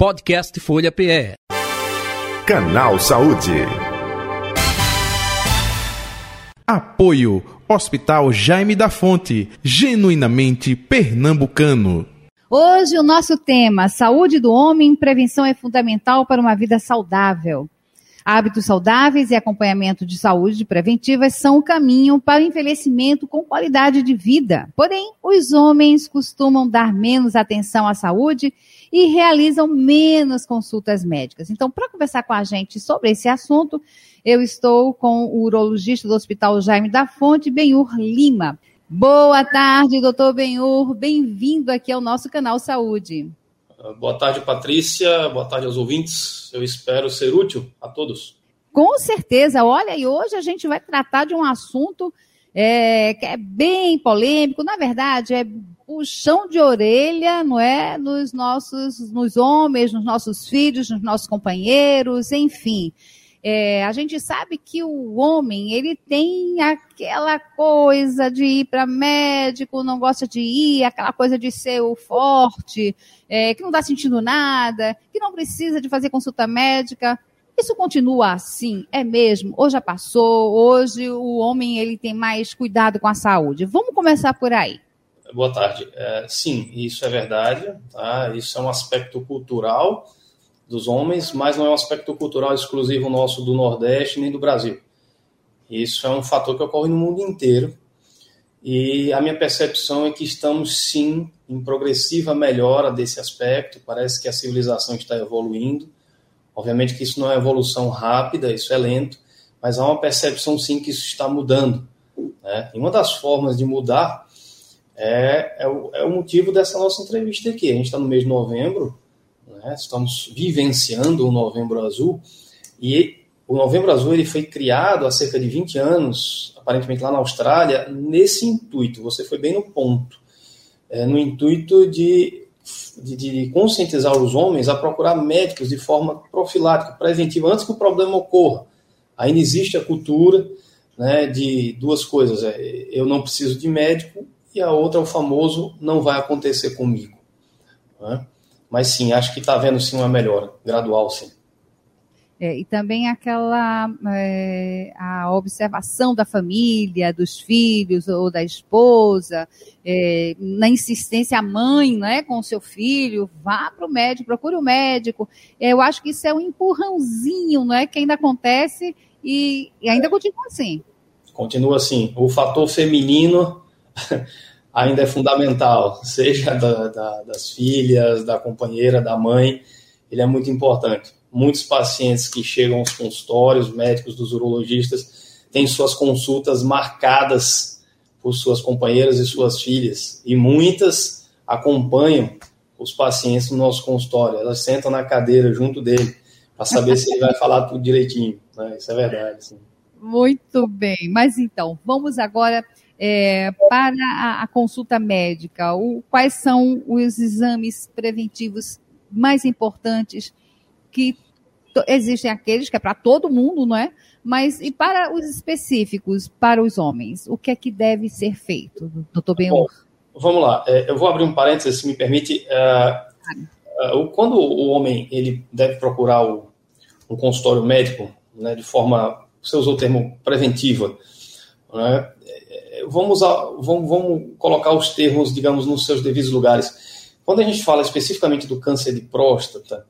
Podcast Folha PE. Canal Saúde. Apoio Hospital Jaime da Fonte, genuinamente pernambucano. Hoje o nosso tema, saúde do homem, prevenção é fundamental para uma vida saudável. Hábitos saudáveis e acompanhamento de saúde preventivas são o caminho para o envelhecimento com qualidade de vida. Porém, os homens costumam dar menos atenção à saúde e realizam menos consultas médicas. Então, para conversar com a gente sobre esse assunto, eu estou com o urologista do Hospital Jaime da Fonte, Benhur Lima. Boa tarde, doutor Benhur. Bem-vindo aqui ao nosso canal Saúde. Boa tarde, Patrícia. Boa tarde aos ouvintes. Eu espero ser útil a todos. Com certeza. Olha, e hoje a gente vai tratar de um assunto é, que é bem polêmico. Na verdade, é puxão de orelha, não é? Nos nossos, nos homens, nos nossos filhos, nos nossos companheiros, enfim. É, a gente sabe que o homem, ele tem aquela coisa de ir para médico, não gosta de ir, aquela coisa de ser o forte, é, que não está sentindo nada, que não precisa de fazer consulta médica. Isso continua assim? É mesmo? Ou já passou? Hoje o homem ele tem mais cuidado com a saúde. Vamos começar por aí. Boa tarde. É, sim, isso é verdade. Tá? Isso é um aspecto cultural dos homens, mas não é um aspecto cultural exclusivo nosso do Nordeste nem do Brasil. Isso é um fator que ocorre no mundo inteiro. E a minha percepção é que estamos sim em progressiva melhora desse aspecto. Parece que a civilização está evoluindo. Obviamente que isso não é evolução rápida, isso é lento, mas há uma percepção sim que isso está mudando. Né? E uma das formas de mudar é, é, o, é o motivo dessa nossa entrevista aqui. A gente está no mês de novembro, né? Estamos vivenciando o Novembro Azul e o Novembro Azul ele foi criado há cerca de 20 anos, aparentemente lá na Austrália, nesse intuito. Você foi bem no ponto, é, no intuito de, de, de, conscientizar os homens a procurar médicos de forma profilática, preventiva, antes que o problema ocorra. Ainda existe a cultura né, de duas coisas: é, eu não preciso de médico e a outra o famoso não vai acontecer comigo. Né? Mas sim, acho que está havendo sim uma melhora, gradual sim. É, e também aquela é, a observação da família, dos filhos ou da esposa, é, na insistência a mãe, né, com o seu filho, vá para o médico, procure o médico. É, eu acho que isso é um empurrãozinho, não é, que ainda acontece e, e ainda continua assim. Continua assim. O fator feminino ainda é fundamental, seja da, da, das filhas, da companheira, da mãe, ele é muito importante. Muitos pacientes que chegam aos consultórios, médicos dos urologistas, têm suas consultas marcadas por suas companheiras e suas filhas, e muitas acompanham os pacientes no nosso consultório, elas sentam na cadeira junto dele, para saber se ele vai falar tudo direitinho, né? isso é verdade. Sim. Muito bem, mas então, vamos agora é, para a, a, consulta médica? O, quais são os exames preventivos mais importantes que existem aqueles que é para todo mundo, não é? Mas e para os específicos, para os homens, o que é que deve ser feito, doutor Benhur? Vamos lá, é, eu vou abrir um parênteses, se me permite. Uh, uh, quando o homem ele deve procurar o, um consultório médico, né, de forma, você usou o termo preventiva, né, vamos, vamos, vamos colocar os termos, digamos, nos seus devidos lugares. Quando a gente fala especificamente do câncer de próstata,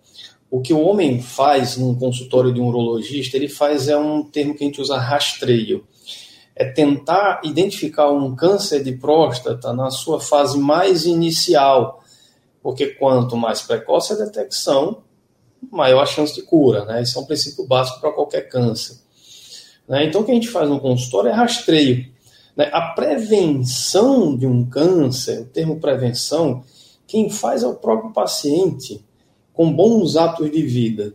o que o homem faz num consultório de um urologista, ele faz é um termo que a gente usa rastreio. É tentar identificar um câncer de próstata na sua fase mais inicial, porque quanto mais precoce a detecção, maior a chance de cura. Né? Esse é um princípio básico para qualquer câncer. Né? Então, o que a gente faz no consultório é rastreio. Né? A prevenção de um câncer, o termo prevenção, quem faz é o próprio paciente com bons hábitos de vida.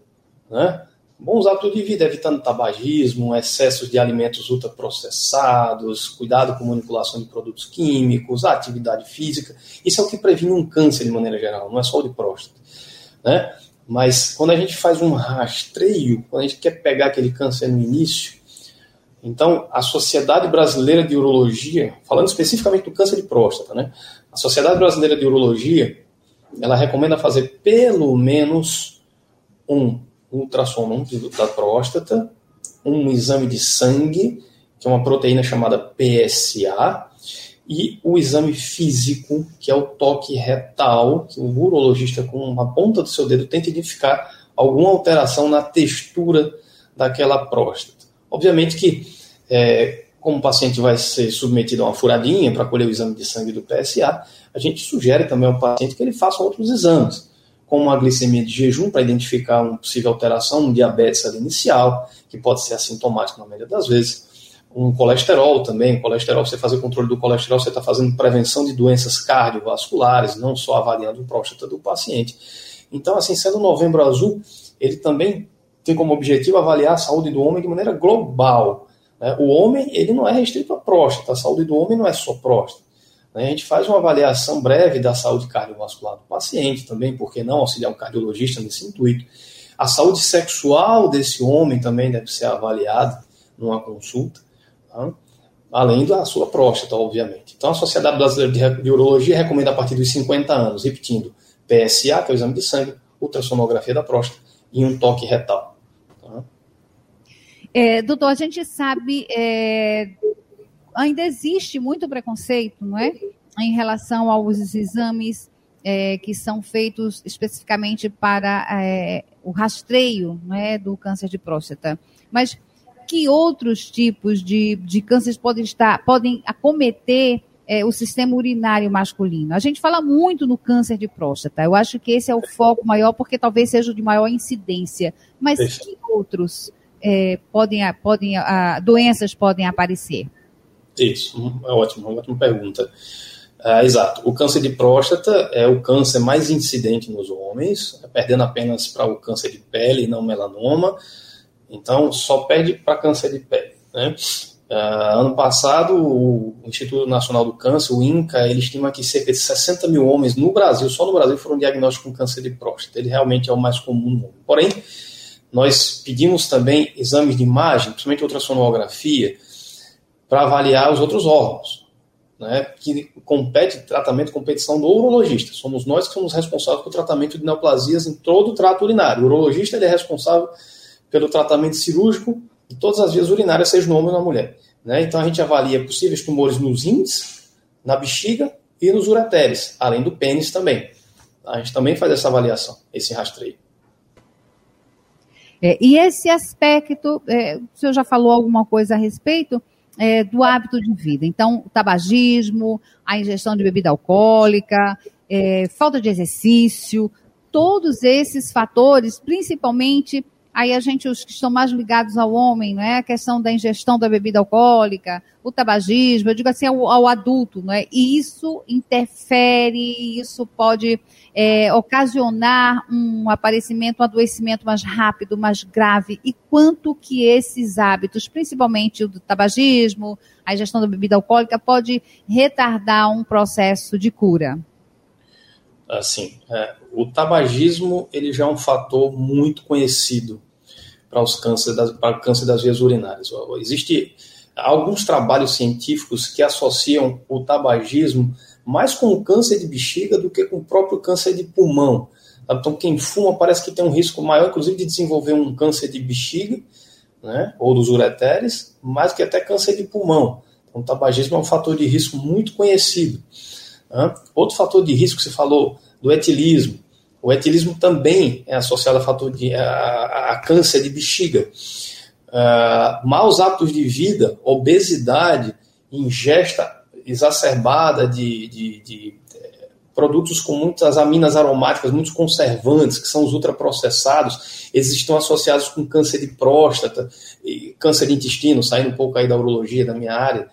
Né? Bons hábitos de vida, evitando tabagismo, excessos de alimentos ultraprocessados, cuidado com manipulação de produtos químicos, atividade física. Isso é o que previne um câncer de maneira geral, não é só o de próstata. Né? Mas quando a gente faz um rastreio, quando a gente quer pegar aquele câncer no início, então, a Sociedade Brasileira de Urologia, falando especificamente do câncer de próstata, né? A Sociedade Brasileira de Urologia, ela recomenda fazer pelo menos um ultrassom da próstata, um exame de sangue, que é uma proteína chamada PSA, e o exame físico, que é o toque retal, que o urologista, com uma ponta do seu dedo, tenta identificar alguma alteração na textura daquela próstata. Obviamente que, é, como o paciente vai ser submetido a uma furadinha para colher o exame de sangue do PSA, a gente sugere também ao paciente que ele faça outros exames, como a glicemia de jejum para identificar uma possível alteração, um diabetes inicial, que pode ser assintomático na maioria das vezes um colesterol também. Colesterol, você fazer controle do colesterol, você está fazendo prevenção de doenças cardiovasculares, não só avaliando a próstata do paciente. Então, assim, sendo o novembro azul, ele também tem como objetivo avaliar a saúde do homem de maneira global. Né? O homem, ele não é restrito à próstata, a saúde do homem não é só próstata. Né? A gente faz uma avaliação breve da saúde cardiovascular do paciente também, porque não auxiliar um cardiologista nesse intuito. A saúde sexual desse homem também deve ser avaliada numa consulta. Tá? Além da sua próstata, obviamente. Então, a Sociedade Brasileira de Urologia recomenda a partir dos 50 anos, repetindo, PSA, que é o exame de sangue, ultrassonografia da próstata e um toque retal. É, doutor, a gente sabe, é, ainda existe muito preconceito, não é? Em relação aos exames é, que são feitos especificamente para é, o rastreio não é, do câncer de próstata. Mas que outros tipos de, de cânceres podem estar, podem acometer é, o sistema urinário masculino. A gente fala muito no câncer de próstata. Eu acho que esse é o foco maior, porque talvez seja o de maior incidência. Mas Isso. que outros é, podem, podem, a, doenças podem aparecer? Isso, é ótimo, uma ótima pergunta. É, exato. O câncer de próstata é o câncer mais incidente nos homens, perdendo apenas para o câncer de pele e não melanoma. Então, só perde para câncer de pele. Né? Uh, ano passado, o Instituto Nacional do Câncer, o INCA, ele estima que cerca de 60 mil homens no Brasil, só no Brasil, foram diagnósticos com câncer de próstata. Ele realmente é o mais comum no mundo. Porém, nós pedimos também exames de imagem, principalmente ultrassonografia, para avaliar os outros órgãos, né, que compete tratamento, competição do urologista. Somos nós que somos responsáveis pelo tratamento de neoplasias em todo o trato urinário. O urologista ele é responsável pelo tratamento cirúrgico de todas as vias urinárias, seja no homem ou na mulher. Né? Então a gente avalia possíveis tumores nos rins, na bexiga e nos ureteres, além do pênis também. A gente também faz essa avaliação, esse rastreio. É, e esse aspecto, é, o senhor já falou alguma coisa a respeito é, do hábito de vida. Então, o tabagismo, a ingestão de bebida alcoólica, é, falta de exercício, todos esses fatores, principalmente Aí a gente, os que estão mais ligados ao homem, não é? A questão da ingestão da bebida alcoólica, o tabagismo, eu digo assim, ao, ao adulto, não é? E isso interfere, isso pode é, ocasionar um aparecimento, um adoecimento mais rápido, mais grave. E quanto que esses hábitos, principalmente o do tabagismo, a ingestão da bebida alcoólica, pode retardar um processo de cura? Assim, é, o tabagismo ele já é um fator muito conhecido para os cânceres das, para o câncer das vias urinárias. Existem alguns trabalhos científicos que associam o tabagismo mais com o câncer de bexiga do que com o próprio câncer de pulmão. Então, quem fuma parece que tem um risco maior, inclusive, de desenvolver um câncer de bexiga, né, ou dos ureteres, mais que até câncer de pulmão. Então, o tabagismo é um fator de risco muito conhecido. Né? Outro fator de risco que você falou, do etilismo. O etilismo também é associado a fator de a, a câncer de bexiga. Uh, maus hábitos de vida, obesidade, ingesta exacerbada de, de, de eh, produtos com muitas aminas aromáticas, muitos conservantes, que são os ultraprocessados, eles estão associados com câncer de próstata, e câncer de intestino, saindo um pouco aí da urologia, da minha área.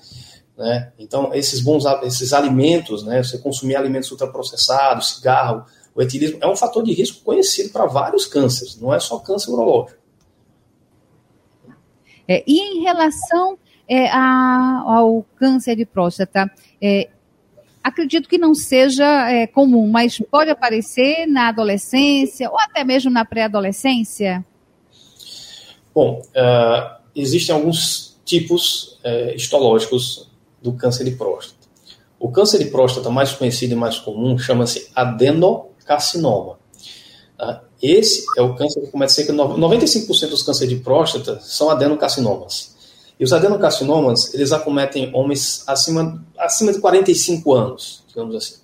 Né? Então, esses bons esses alimentos, né? você consumir alimentos ultraprocessados, cigarro, o etilismo é um fator de risco conhecido para vários cânceres, não é só câncer urológico. É, e em relação é, a, ao câncer de próstata, é, acredito que não seja é, comum, mas pode aparecer na adolescência ou até mesmo na pré-adolescência? Bom, uh, existem alguns tipos uh, histológicos do câncer de próstata. O câncer de próstata mais conhecido e mais comum chama-se adeno carcinoma. Tá? Esse é o câncer que começa a ser que 95% dos cânceres de próstata são adenocarcinomas. E os adenocarcinomas, eles acometem homens acima, acima de 45 anos, digamos assim.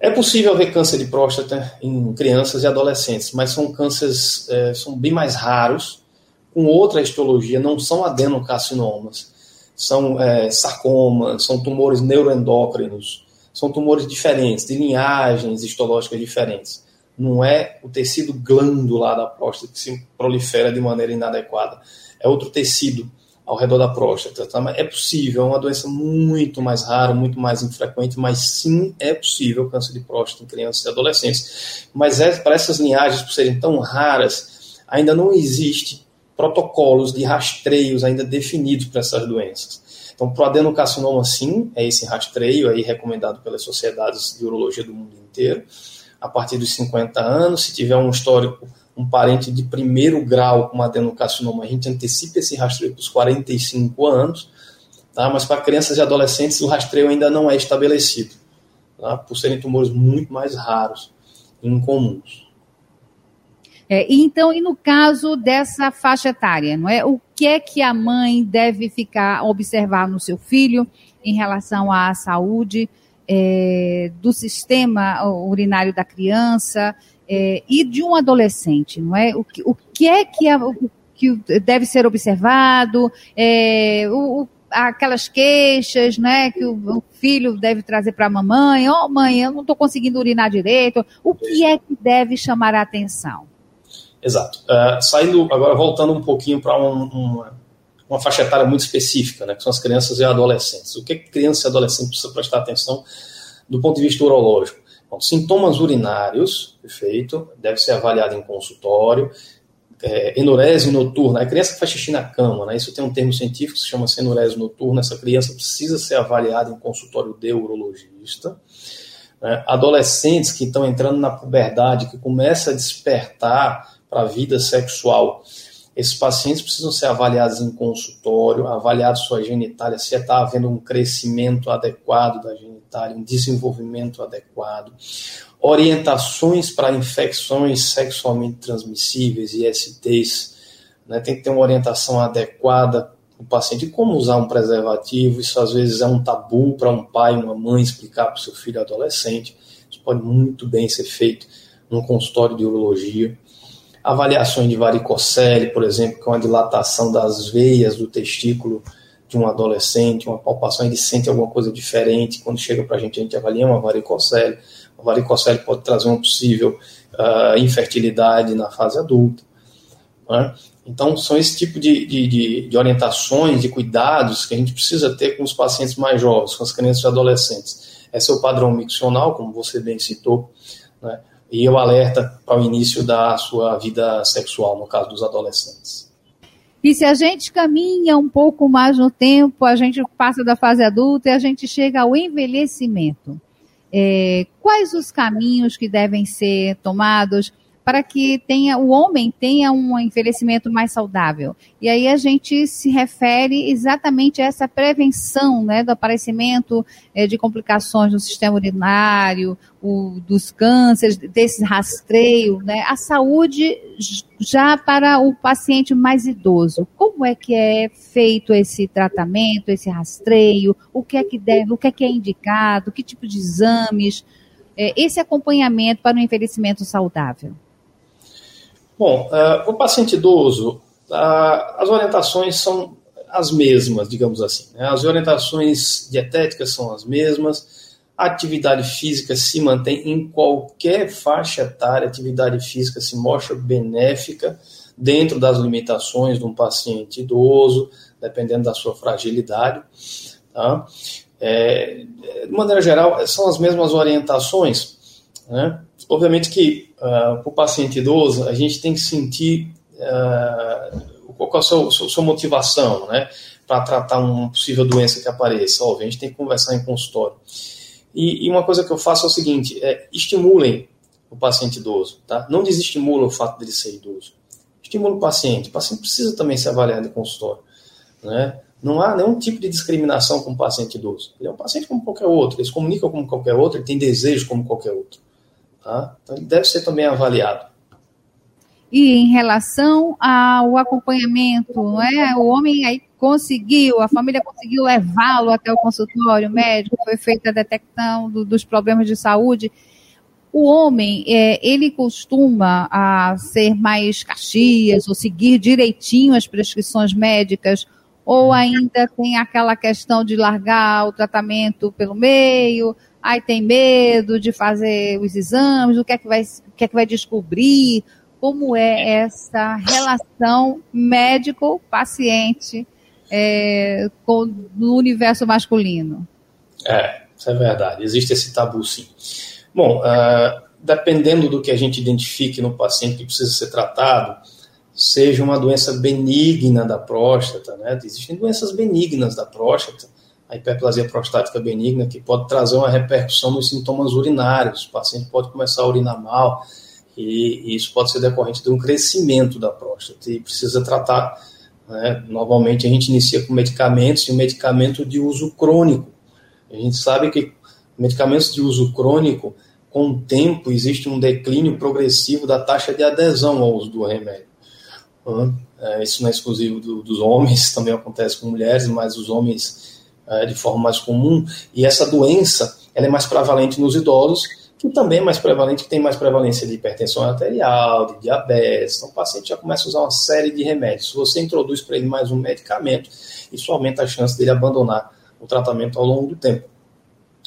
É possível haver câncer de próstata em crianças e adolescentes, mas são cânceres é, são bem mais raros, com outra histologia, não são adenocarcinomas, são é, sarcomas, são tumores neuroendócrinos, são tumores diferentes, de linhagens histológicas diferentes não é o tecido glandular da próstata que se prolifera de maneira inadequada, é outro tecido ao redor da próstata. Tá? É possível, é uma doença muito mais rara, muito mais infrequente, mas sim é possível câncer de próstata em crianças e adolescentes. Mas é, para essas linhagens, por serem tão raras, ainda não existe protocolos de rastreios ainda definidos para essas doenças. Então, para o adenocarcinoma, sim, é esse rastreio aí recomendado pelas sociedades de urologia do mundo inteiro a partir dos 50 anos. Se tiver um histórico, um parente de primeiro grau com adenocarcinoma, a gente antecipa esse rastreio para os 45 anos. Tá? Mas para crianças e adolescentes, o rastreio ainda não é estabelecido, tá? por serem tumores muito mais raros e incomuns. É, então, e no caso dessa faixa etária, não é? O que é que a mãe deve ficar observar no seu filho em relação à saúde? é, do sistema urinário da criança é, e de um adolescente, não é? O que, o que é que, a, o, que deve ser observado, é, o, aquelas queixas, né, que o, o filho deve trazer para a mamãe, ó oh, mãe, eu não estou conseguindo urinar direito, o que é que deve chamar a atenção? Exato. Uh, saindo, agora voltando um pouquinho para um, uma, faixa etária muito específica, né, que são as crianças e adolescentes. O que, que criança e adolescente precisa prestar atenção do ponto de vista urológico? Bom, sintomas urinários, perfeito, deve ser avaliado em consultório. É, enurese noturna, a criança que faz xixi na cama, né, isso tem um termo científico que se chama enurese noturna, essa criança precisa ser avaliada em consultório de urologista. Né, adolescentes que estão entrando na puberdade, que começa a despertar para a vida sexual, esses pacientes precisam ser avaliados em consultório, avaliados sua genitália, se está havendo um crescimento adequado da genitália, um desenvolvimento adequado, orientações para infecções sexualmente transmissíveis, ISTs, né? tem que ter uma orientação adequada o paciente. Como usar um preservativo, isso às vezes é um tabu para um pai, uma mãe explicar para o seu filho adolescente, isso pode muito bem ser feito num consultório de urologia avaliações de varicocele, por exemplo, que é uma dilatação das veias do testículo de um adolescente, uma palpação, ele sente alguma coisa diferente. Quando chega para a gente, a gente avalia uma varicocele. A varicocele pode trazer uma possível uh, infertilidade na fase adulta. Né? Então, são esse tipo de, de, de, orientações, de cuidados que a gente precisa ter com os pacientes mais jovens, com as crianças e adolescentes. Esse é o padrão miccional, como você bem citou, né? E o alerta para o início da sua vida sexual, no caso dos adolescentes. E se a gente caminha um pouco mais no tempo, a gente passa da fase adulta e a gente chega ao envelhecimento. É, quais os caminhos que devem ser tomados para que tenha o homem tenha um envelhecimento mais saudável. E aí a gente se refere exatamente a essa prevenção né, do aparecimento é, de complicações no sistema urinário, o, dos cânceres, desse rastreio, né, a saúde já para o paciente mais idoso. Como é que é feito esse tratamento, esse rastreio? O que é que deve, o que é que é indicado? Que tipo de exames? É, esse acompanhamento para o envelhecimento saudável. Bom, uh, o paciente idoso, uh, as orientações são as mesmas, digamos assim. Né? As orientações dietéticas são as mesmas, a atividade física se mantém em qualquer faixa etária, a atividade física se mostra benéfica dentro das limitações de um paciente idoso, dependendo da sua fragilidade. Tá? É, de maneira geral, são as mesmas orientações. Né? Obviamente que uh, ah, para o paciente idoso, a gente tem que sentir uh, qual é a sua, sua motivação, né? Para tratar uma possível doença que apareça. Óbvio, a gente tem que conversar em consultório. E, e, uma coisa que eu faço é o seguinte: é, estimulem o paciente idoso, tá? Não desestimula o fato dele ser idoso. Estimula o paciente. O paciente precisa também ser avaliado em consultório, né? Não há nenhum tipo de discriminação com o paciente idoso. Ele é um paciente como qualquer outro, ele se comunica como qualquer outro, ele tem desejos como qualquer outro. Tá? Então, ele deve ser também avaliado. E em relação ao acompanhamento, não é? O homem aí conseguiu, a família conseguiu levá-lo até o consultório médico, foi feita a detecção do, dos problemas de saúde. O homem, é, ele costuma a ser mais caxias ou seguir direitinho as prescrições médicas, ou ainda tem aquela questão de largar o tratamento pelo meio, aí tem medo de fazer os exames, o que é que vai, o que é que vai descobrir, como é essa relação médico-paciente é, no universo masculino. É, isso é verdade. Existe esse tabu, sim. Bom, uh, dependendo do que a gente identifique no paciente que precisa ser tratado, seja uma doença benigna da próstata, né? Existem doenças benignas da próstata, a hiperplasia prostática benigna, que pode trazer uma repercussão nos sintomas urinários. O paciente pode começar a urinar mal, e, isso pode ser decorrente de um crescimento da próstata e precisa tratar. Né? Normalmente a gente inicia com medicamentos e um medicamento de uso crônico. A gente sabe que medicamentos de uso crônico, com o tempo, existe um declínio progressivo da taxa de adesão ao uso do remédio. É, isso não é exclusivo do, dos homens, também acontece com mulheres, mas os homens é, de forma mais comum. E essa doença ela é mais prevalente nos idosos que também é mais prevalente, que tem mais prevalência de hipertensão arterial, de diabetes. Então, o paciente já começa a usar uma série de remédios. Se você introduz para ele mais um medicamento, isso aumenta a chance dele abandonar o tratamento ao longo do tempo.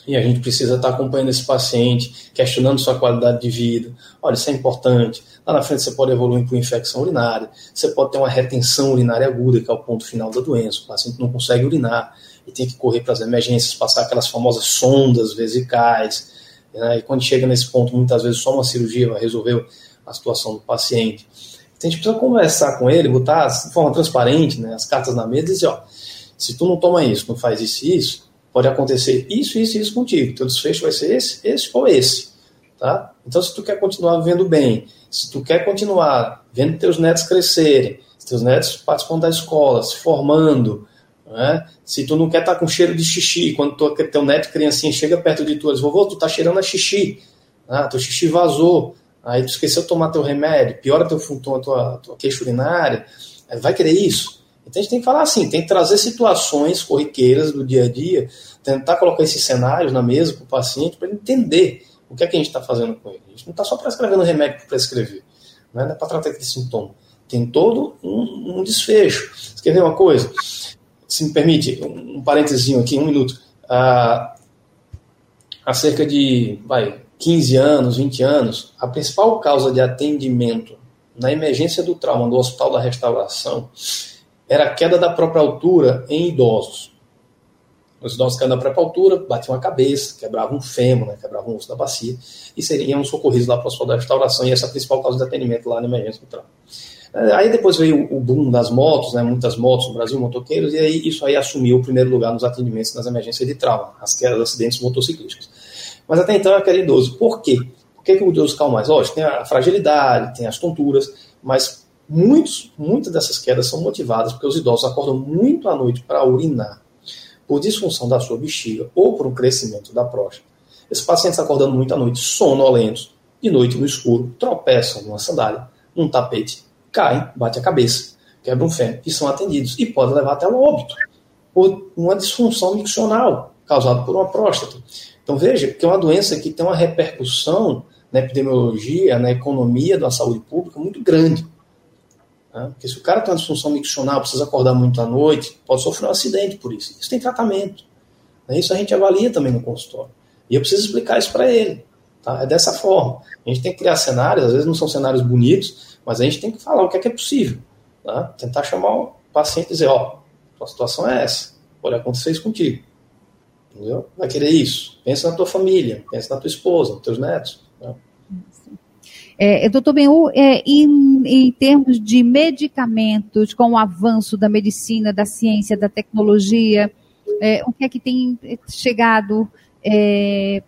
E a gente precisa estar acompanhando esse paciente, questionando sua qualidade de vida. Olha, isso é importante. Lá na frente você pode evoluir para infecção urinária, você pode ter uma retenção urinária aguda, que é o ponto final da doença. O paciente não consegue urinar e tem que correr para as emergências, passar aquelas famosas sondas vesicais né? E quando chega nesse ponto, muitas vezes só uma cirurgia vai resolver a situação do paciente. Então a gente precisa conversar com ele, botar de forma transparente né, as cartas na mesa e dizer: ó, se tu não toma isso, não faz isso e isso, pode acontecer isso, isso e isso contigo. Teu desfecho vai ser esse, esse ou esse. Tá? Então, se tu quer continuar vivendo bem, se tu quer continuar vendo teus netos crescerem, teus netos participando da escola, se formando, né? Se tu não quer estar tá com cheiro de xixi, quando tu, teu neto criancinha chega perto de tu, diz, vovô, tu tá cheirando a xixi, ah, teu xixi vazou, aí tu esqueceu de tomar teu remédio, piora teu tua, tua, tua queixa urinária, vai querer isso. Então a gente tem que falar assim, tem que trazer situações corriqueiras do dia a dia, tentar colocar esses cenários na mesa para o paciente, para ele entender o que é que a gente está fazendo com ele. A gente não está só prescrevendo remédio para prescrever, não é, é para tratar aquele sintoma. Tem todo um, um desfecho. Você quer ver uma coisa? Se me permite, um, um parênteses aqui, um minuto. Ah, há cerca de vai, 15 anos, 20 anos, a principal causa de atendimento na emergência do trauma do Hospital da Restauração era a queda da própria altura em idosos. Os idosos caíam da própria altura, batiam a cabeça, quebravam um fêmur, né, quebravam o osso da bacia, e seriam socorridos lá para o Hospital da Restauração, e essa é a principal causa de atendimento lá na emergência do trauma. Aí depois veio o boom das motos, né, muitas motos no Brasil, motoqueiros, e aí isso aí assumiu o primeiro lugar nos atendimentos nas emergências de trauma, as quedas, acidentes motociclísticos. Mas até então é aquele idoso. Por quê? Por que, que o idoso cai mais? Lógico, tem a fragilidade, tem as tonturas, mas muitos, muitas dessas quedas são motivadas porque os idosos acordam muito à noite para urinar, por disfunção da sua bexiga ou por um crescimento da próstata. Esses pacientes acordando muito à noite, sonolentos, de noite no escuro, tropeçam numa sandália, num tapete caem, bate a cabeça, quebra um fêmur e são atendidos. E pode levar até o óbito, por uma disfunção miccional causada por uma próstata. Então veja que é uma doença que tem uma repercussão na epidemiologia, na economia da saúde pública muito grande. Né? Porque se o cara tem uma disfunção miccional, precisa acordar muito à noite, pode sofrer um acidente por isso. Isso tem tratamento. Né? Isso a gente avalia também no consultório. E eu preciso explicar isso para ele. Tá? É dessa forma. A gente tem que criar cenários, às vezes não são cenários bonitos, mas a gente tem que falar o que é que é possível. Tá? Tentar chamar o paciente e dizer, ó, a situação é essa, pode acontecer isso contigo. Entendeu? Vai querer isso. Pensa na tua família, pensa na tua esposa, nos teus netos. Né? É, doutor Benhu, é, em, em, termos de medicamentos, com o avanço da medicina, da ciência, da tecnologia, é, o que é que tem chegado é,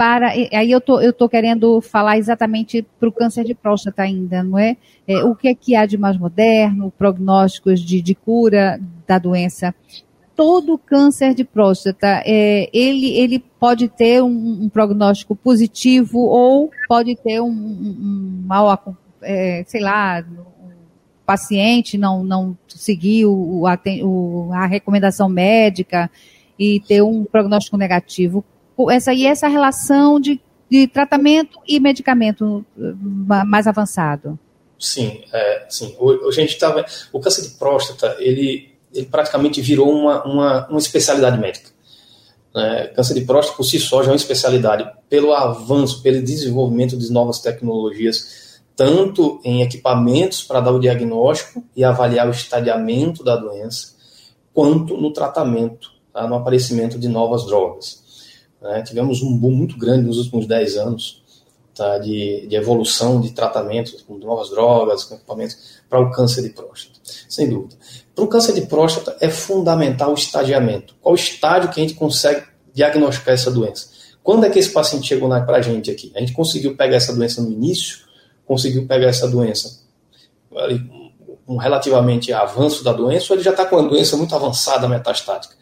para. Aí eu tô, tô querendo falar exatamente para o câncer de próstata ainda, não é? é? O que é que há de mais moderno, prognósticos de, de cura da doença todo câncer de próstata, é, ele, ele pode ter um, um, prognóstico positivo ou pode ter um, um, um mal, é, sei lá, o paciente não, não seguir o, o, a recomendação médica e ter um prognóstico negativo. Essa, e essa relação de, de tratamento e medicamento mais avançado. Sim, é, sim. O, a gente tava, o câncer de próstata, ele, ele praticamente virou uma, uma, uma especialidade médica. É, câncer de próstata por si só já é uma especialidade pelo avanço, pelo desenvolvimento de novas tecnologias, tanto em equipamentos para dar o diagnóstico e avaliar o estadiamento da doença, quanto no tratamento, tá, no aparecimento de novas drogas. É, tivemos um boom muito grande nos últimos 10 anos tá, de, de evolução de tratamentos com novas drogas, com equipamentos para o câncer de próstata, sem dúvida. Para o câncer de próstata é fundamental o estadiamento. Qual estágio que a gente consegue diagnosticar essa doença? Quando é que esse paciente chegou para a gente aqui? A gente conseguiu pegar essa doença no início? Conseguiu pegar essa doença um relativamente avanço da doença ou ele já está com uma doença muito avançada metastática?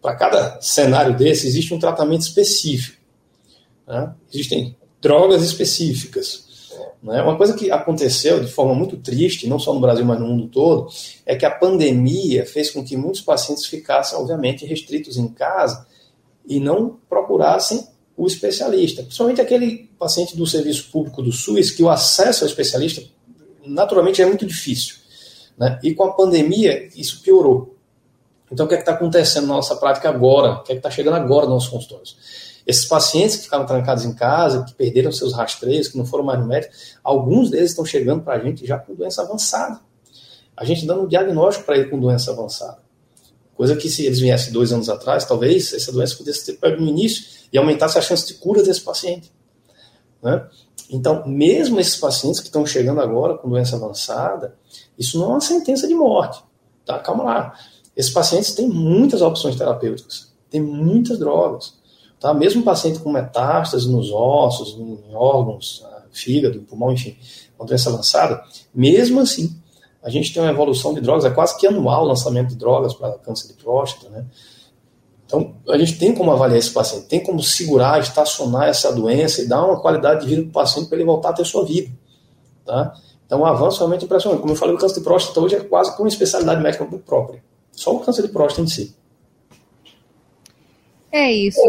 Para cada cenário desse, existe um tratamento específico. Né? Existem drogas específicas. Né? Uma coisa que aconteceu de forma muito triste, não só no Brasil, mas no mundo todo, é que a pandemia fez com que muitos pacientes ficassem, obviamente, restritos em casa e não procurassem o especialista. Principalmente aquele paciente do serviço público do SUS, que o acesso ao especialista, naturalmente, é muito difícil. Né? E com a pandemia, isso piorou. Então, o que é está acontecendo na nossa prática agora? O que é está chegando agora nos nossos consultórios? Esses pacientes que ficaram trancados em casa, que perderam seus rastreios, que não foram mais no médico, alguns deles estão chegando para a gente já com doença avançada. A gente dando um diagnóstico para ele com doença avançada. Coisa que se eles viessem dois anos atrás, talvez essa doença pudesse ter pego no início e aumentasse a chance de cura desse paciente. Né? Então, mesmo esses pacientes que estão chegando agora com doença avançada, isso não é uma sentença de morte. Tá? Calma lá. Esses pacientes têm muitas opções terapêuticas, têm muitas drogas. Tá? Mesmo paciente com metástase nos ossos, em órgãos, ah, fígado, pulmão, enfim, uma doença avançada, mesmo assim, a gente tem uma evolução de drogas, é quase que anual o lançamento de drogas para câncer de próstata, né? Então, a gente tem como avaliar esse paciente, tem como segurar, estacionar essa doença e dar uma qualidade de vida para o paciente para ele voltar a ter sua vida. Tá? Então, o avanço é realmente impressionante. Como eu falei, o câncer de próstata hoje é quase como uma especialidade médica própria. Só o câncer de próstata em si. É isso.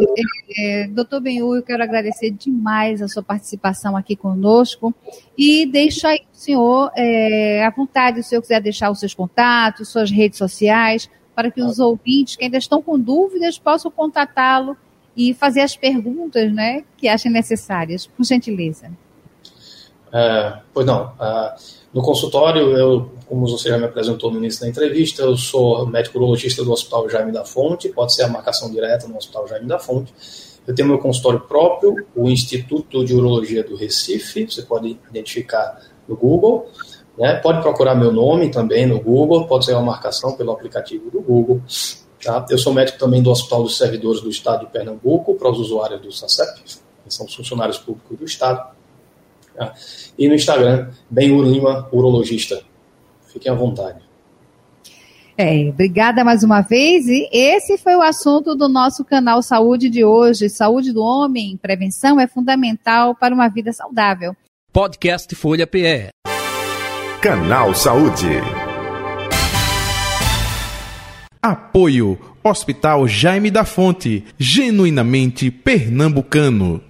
É, é, doutor Benhu, eu quero agradecer demais a sua participação aqui conosco e deixo aí o senhor é, à vontade, se o senhor quiser deixar os seus contatos, suas redes sociais, para que os ouvintes que ainda estão com dúvidas possam contatá-lo e fazer as perguntas né, que achem necessárias, por gentileza. É, pois não. Uh, no consultório, eu, como você já me apresentou no início da entrevista, eu sou médico urologista do Hospital Jaime da Fonte, pode ser a marcação direta no Hospital Jaime da Fonte. Eu tenho meu consultório próprio, o Instituto de Urologia do Recife, você pode identificar no Google. Né? Pode procurar meu nome também no Google, pode ser uma marcação pelo aplicativo do Google. Tá? Eu sou médico também do Hospital dos Servidores do Estado de Pernambuco, para os usuários do SACEP, que são os funcionários públicos do Estado. Tá? E no Instagram, Benhur Lima, urologista. Fiquem à vontade. É, obrigada mais uma vez. E esse foi o assunto do nosso canal Saúde de hoje. Saúde do homem, prevenção é fundamental para uma vida saudável. Podcast Folha PE. Canal Saúde. Apoio Hospital Jaime da Fonte, genuinamente pernambucano.